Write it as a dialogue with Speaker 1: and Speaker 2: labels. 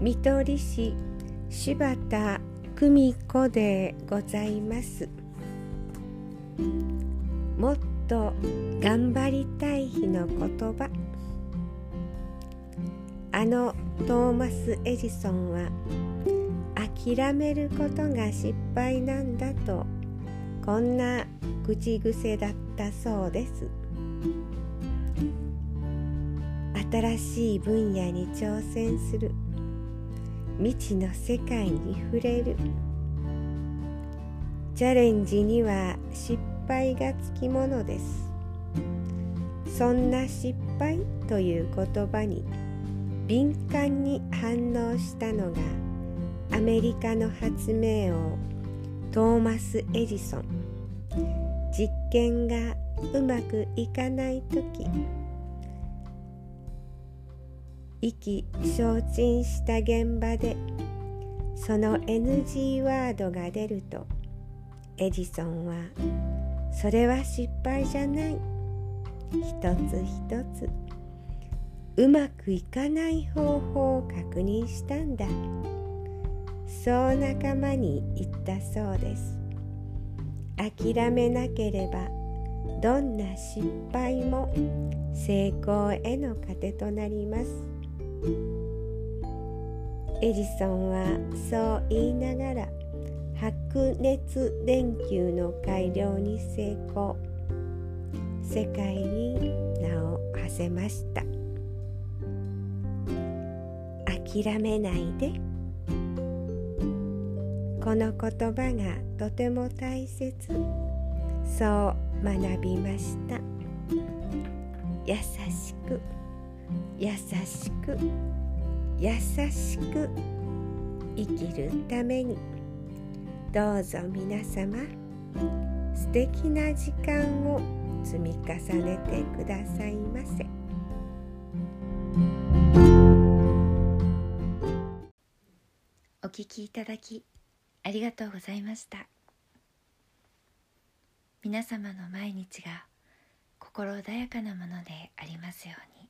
Speaker 1: 見取り師柴田久美子でございます。もっと頑張りたい日の言葉。あのトーマス・エジソンは諦めることが失敗なんだとこんな口癖だったそうです。新しい分野に挑戦する。未知の世界に触れる。チャレンジには失敗がつきものです。そんな失敗という言葉に敏感に反応したのがアメリカの発明王トーマス・エジソン。実験がうまくいかない時意気消沈した現場でその NG ワードが出るとエジソンはそれは失敗じゃない。一つ一つうまくいかない方法を確認したんだ。そう仲間に言ったそうです。諦めなければどんな失敗も成功への糧となります。エジソンはそう言いながら白熱電球の改良に成功。世界に名を馳せました。諦めないで。この言葉がとても大切。そう学びました。優しく。優しく優しく生きるために。どうぞ皆様素敵な時間を積み重ねてくださいませ。
Speaker 2: お聞きいただきありがとうございました。皆様の毎日が心穏やかなものでありますように「